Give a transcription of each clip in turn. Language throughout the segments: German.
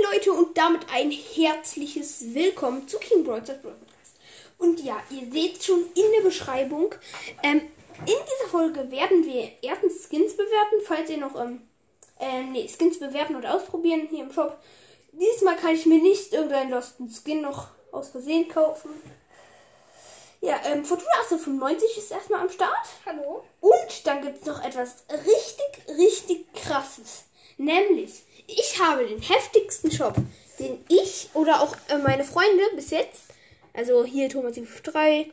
Moin Leute und damit ein herzliches Willkommen zu King Broadcast Podcast. Und ja, ihr seht schon in der Beschreibung, ähm, in dieser Folge werden wir erstens Skins bewerten, falls ihr noch, ähm, äh, nee, Skins bewerten und ausprobieren hier im Shop. Diesmal kann ich mir nicht irgendeinen losten Skin noch aus Versehen kaufen. Ja, ähm, Fortuna 1895 ist erstmal am Start. Hallo. Und dann gibt es noch etwas richtig, richtig krasses. Nämlich, ich habe den heftigsten Shop, den ich oder auch äh, meine Freunde bis jetzt, also hier Thomas 3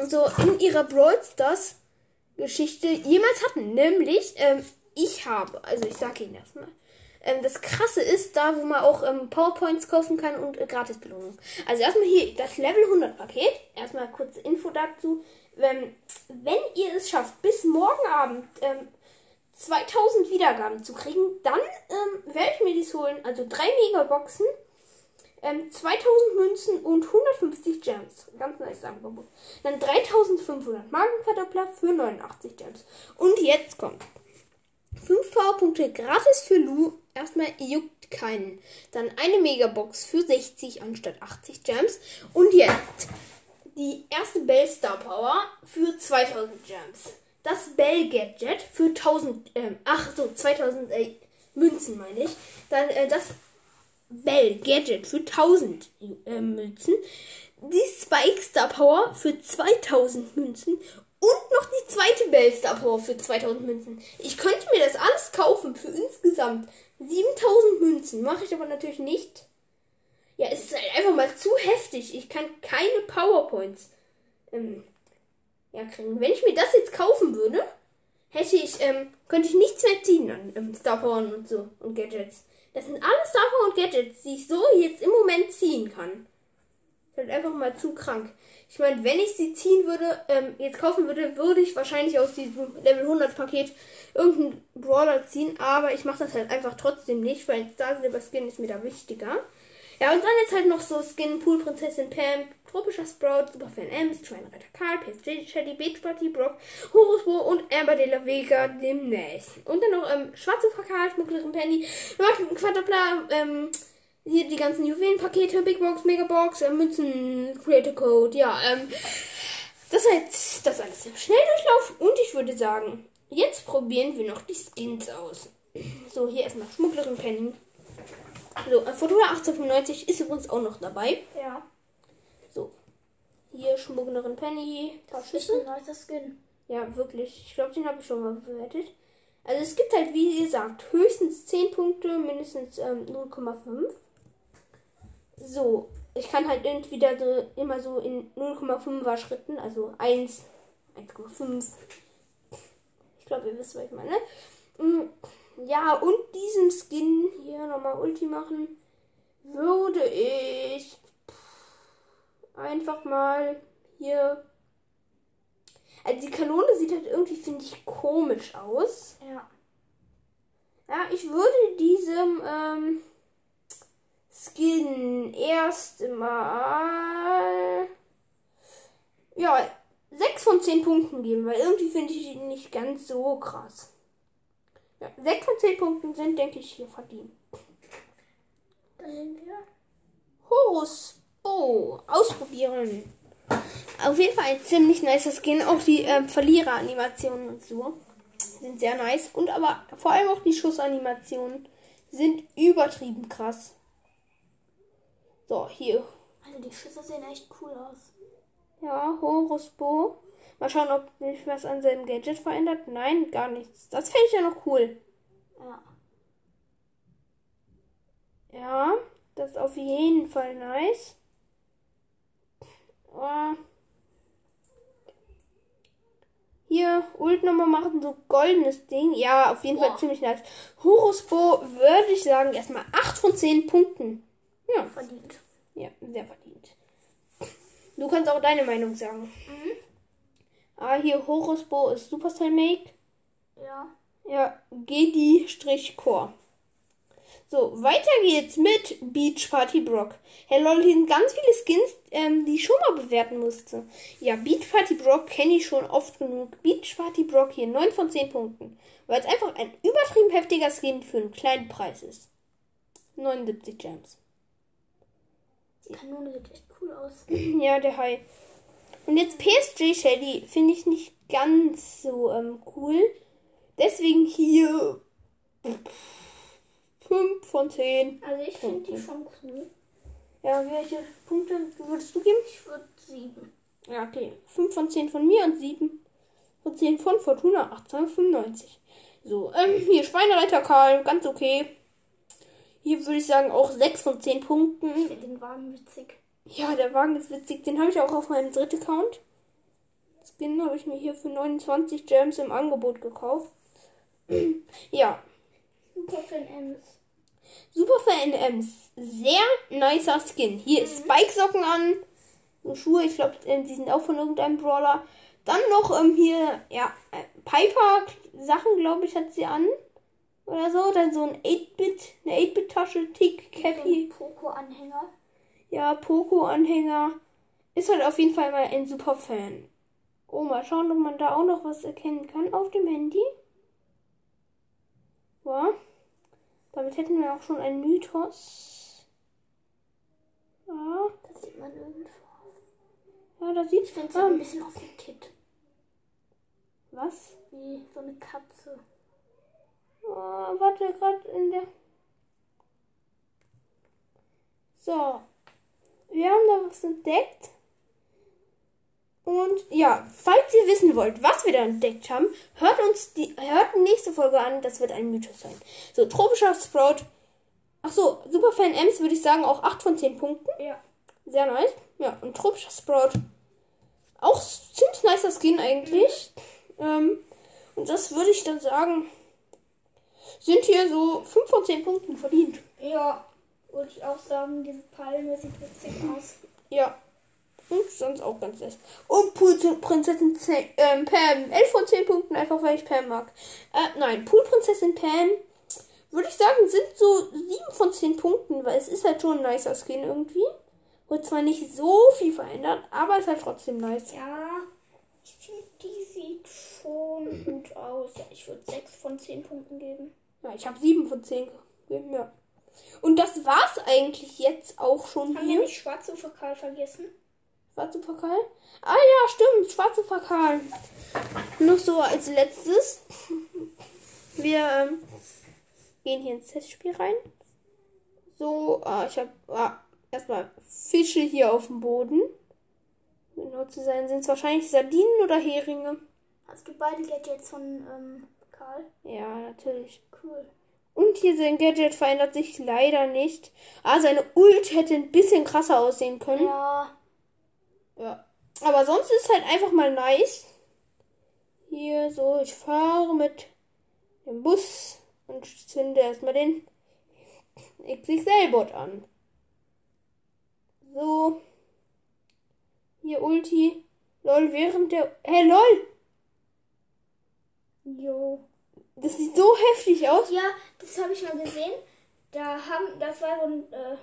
und so, in ihrer Brawl Stars Geschichte jemals hatten. Nämlich, ähm, ich habe, also ich sage Ihnen erstmal. Ähm, das krasse ist da, wo man auch ähm, PowerPoints kaufen kann und äh, Gratisbelohnung. Also erstmal hier das Level 100 Paket. Erstmal kurze Info dazu. Ähm, wenn ihr es schafft, bis morgen Abend ähm, 2000 Wiedergaben zu kriegen, dann ähm, werde ich mir dies holen. Also drei Megaboxen, ähm, 2000 Münzen und 150 Gems. Ganz nice Angebot. Dann 3500 Magenverdoppler für 89 Gems. Und jetzt kommt 5 Powerpunkte gratis für Lu. Erstmal juckt keinen. Dann eine Megabox für 60 anstatt 80 Gems. Und jetzt die erste Bell Star Power für 2000 Gems das Bell Gadget für 1000, ähm, ach so, 2000 äh, Münzen meine ich. Dann äh, das Bell Gadget für 1000 äh, Münzen. Die Spike Star Power für 2000 Münzen. Und noch die zweite Bell Star Power für 2000 Münzen. Ich könnte mir das alles kaufen für insgesamt 7000 Münzen. Mache ich aber natürlich nicht. Ja, es ist halt einfach mal zu heftig. Ich kann keine PowerPoints ähm, ja, kriegen. Wenn ich mir das jetzt kaufen würde, hätte ich, ähm, könnte ich nichts mehr ziehen an ähm, Star Power und so und Gadgets. Das sind alle Star Power und Gadgets, die ich so jetzt im Moment ziehen kann. Ist halt einfach mal zu krank. Ich meine, wenn ich sie ziehen würde, ähm, jetzt kaufen würde, würde ich wahrscheinlich aus diesem Level 100 Paket irgendeinen Brawler ziehen, aber ich mache das halt einfach trotzdem nicht, weil Star Silver Skin ist mir da wichtiger. Ja, und dann jetzt halt noch so Skin, Pool, Prinzessin Pam, tropischer Sprout, Superfan Ems, Schweinreiter Karl, PSG, Shelly, Beach Party, Brock, Horus Bo und Amber de la Vega demnächst. Und dann noch ähm, Schwarze Fakal, Schmugglerin Penny, Quadrupla, ähm, hier die ganzen Juwelenpakete, Big Box, Megabox, äh, Münzen, Creator Code, ja, ähm, das war jetzt das alles im Schnelldurchlauf und ich würde sagen, jetzt probieren wir noch die Skins aus. So, hier erstmal Schmugglerin Penny. So, Fortuna 1895 ist übrigens auch noch dabei. Ja. So. Hier Schmugglerin Penny. Das ist ein nicer Skin. Ja, wirklich. Ich glaube, den habe ich schon mal bewertet. Also es gibt halt, wie gesagt, höchstens 10 Punkte, mindestens ähm, 0,5. So, ich kann halt entweder so, immer so in 0,5er Schritten, also 1, 1,5. Ich glaube, ihr wisst, was ich meine. Mm, ja, und diesen Skin hier nochmal Ulti machen, würde ich einfach mal hier. Also die Kanone sieht halt irgendwie, finde ich, komisch aus. Ja. Ja, ich würde diesem ähm, Skin erstmal ja 6 von 10 Punkten geben, weil irgendwie finde ich ihn nicht ganz so krass. Ja, 6 von 10 Punkten sind, denke ich, hier verdient. Dann nehmen wir. Horus Bo. Ausprobieren. Auf jeden Fall ein ziemlich nicer Skin. Auch die ähm, Verlierer-Animationen und so sind sehr nice. Und aber vor allem auch die Schussanimationen sind übertrieben krass. So, hier. Also die Schüsse sehen echt cool aus. Ja, Horus Bo. Mal schauen, ob sich was an seinem Gadget verändert. Nein, gar nichts. Das fände ich ja noch cool. Ja. Ja, das ist auf jeden Fall nice. Oh. Hier, Ult nochmal machen, so goldenes Ding. Ja, auf jeden Fall Boah. ziemlich nice. Horusbo würde ich sagen, erstmal 8 von 10 Punkten. Ja, Verdient. ja, sehr verdient. Du kannst auch deine Meinung sagen. Ah, hier Horusbo ist Supercell Make. Ja. Ja, Gedi-Core. So, weiter geht's mit Beach Party Brock. Hey lol, hier sind ganz viele Skins, ähm, die ich schon mal bewerten musste. Ja, Beach Party Brock kenne ich schon oft genug. Beach Party Brock hier 9 von 10 Punkten. Weil es einfach ein übertrieben heftiger Skin für einen kleinen Preis ist. 79 Gems. Die Kanone sieht echt cool aus. Ja, der Hai. Und jetzt PSG Shelly finde ich nicht ganz so ähm, cool. Deswegen hier 5 von 10. Also ich finde die schon cool. Ja, welche Punkte würdest du geben? Ich würde sieben. Ja, okay. 5 von 10 von mir und 7 von 10 von Fortuna 1895. So, ähm, hier Schweinereiter Karl, ganz okay. Hier würde ich sagen auch 6 von 10 Punkten. Ich finde den Wagen witzig. Ja, der Wagen ist witzig. Den habe ich auch auf meinem dritten Account. Skin habe ich mir hier für 29 Gems im Angebot gekauft. ja, Super Fan Ems. Super Fan Ems. Sehr nicer Skin. Hier Spike-Socken an. So Schuhe, ich glaube, die sind auch von irgendeinem Brawler. Dann noch ähm, hier, ja, äh, Piper-Sachen, glaube ich, hat sie an. Oder so. Dann so ein 8-Bit, eine 8-Bit-Tasche, Tick, Cappy. Poco-Anhänger. Ja, Poco-Anhänger. Ist halt auf jeden Fall mal ein super Fan. Oh, mal schauen, ob man da auch noch was erkennen kann auf dem Handy. Ja. Damit hätten wir auch schon einen Mythos. Ja, Das sieht man irgendwo. ja da sieht es sieht ein man. bisschen aus wie Kit. Was? Wie so eine Katze. Oh, warte, gerade in der. So. Wir haben da was entdeckt. Und ja, falls ihr wissen wollt, was wir da entdeckt haben, hört uns die, hört die nächste Folge an. Das wird ein Mythos sein. So, tropischer Sprout. Ach so, Superfan Ems würde ich sagen auch 8 von 10 Punkten. Ja. Sehr nice. Ja, und tropischer Sprout. Auch ziemlich nicer Skin eigentlich. Ähm, und das würde ich dann sagen, sind hier so 5 von 10 Punkten verdient. Ja. Würde ich auch sagen, diese Palme sieht witzig aus. Ja. Und sonst auch ganz nett. Und Poolprinzessin Z- ähm, Pam. 11 von 10 Punkten, einfach weil ich Pam mag. Äh, nein, Poolprinzessin Pam, würde ich sagen, sind so 7 von 10 Punkten, weil es ist halt schon ein nicer Skin irgendwie. Wird zwar nicht so viel verändert, aber ist halt trotzdem nice. Ja. Ich finde, die sieht schon gut aus. Ja, ich würde 6 von 10 Punkten geben. Ja, ich habe 7 von 10 gegeben, ja. Und das war's eigentlich jetzt auch schon Haben wir hier. nicht schwarze Verkal vergessen? Schwarze Pokal? Ah ja, stimmt, schwarze Pokal. Noch so als letztes. Wir ähm, gehen hier ins Testspiel rein. So, ah, ich habe ah, erstmal Fische hier auf dem Boden. Genau zu sein, sind es wahrscheinlich Sardinen oder Heringe. Es gibt beide Gadgets von ähm, Karl. Ja, natürlich. Cool. Und hier sein Gadget verändert sich leider nicht. Ah, seine Ult hätte ein bisschen krasser aussehen können. Ja. Ja. Aber sonst ist halt einfach mal nice. Hier so, ich fahre mit dem Bus und zünde erstmal den XXL-Bot an. So. Hier Ulti. Lol, während der. Hey, lol! Jo. Das sieht so heftig aus. Ja, das habe ich mal gesehen. Da haben, das war so ein, äh,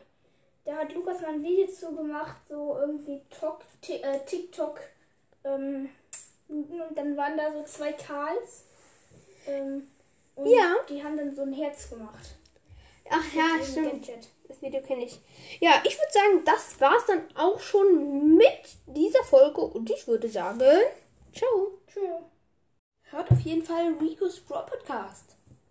da hat Lukas mal ein Video zu gemacht, so irgendwie Tok, äh, TikTok. Ähm, und dann waren da so zwei Karls. Ähm, und Ja. die haben dann so ein Herz gemacht. Ach ja, dem stimmt. Gadget. Das Video kenne ich. Ja, ich würde sagen, das war's dann auch schon mit dieser Folge. Und ich würde sagen, ciao. Tschüss. Hört auf jeden Fall Rico's Brawl Podcast.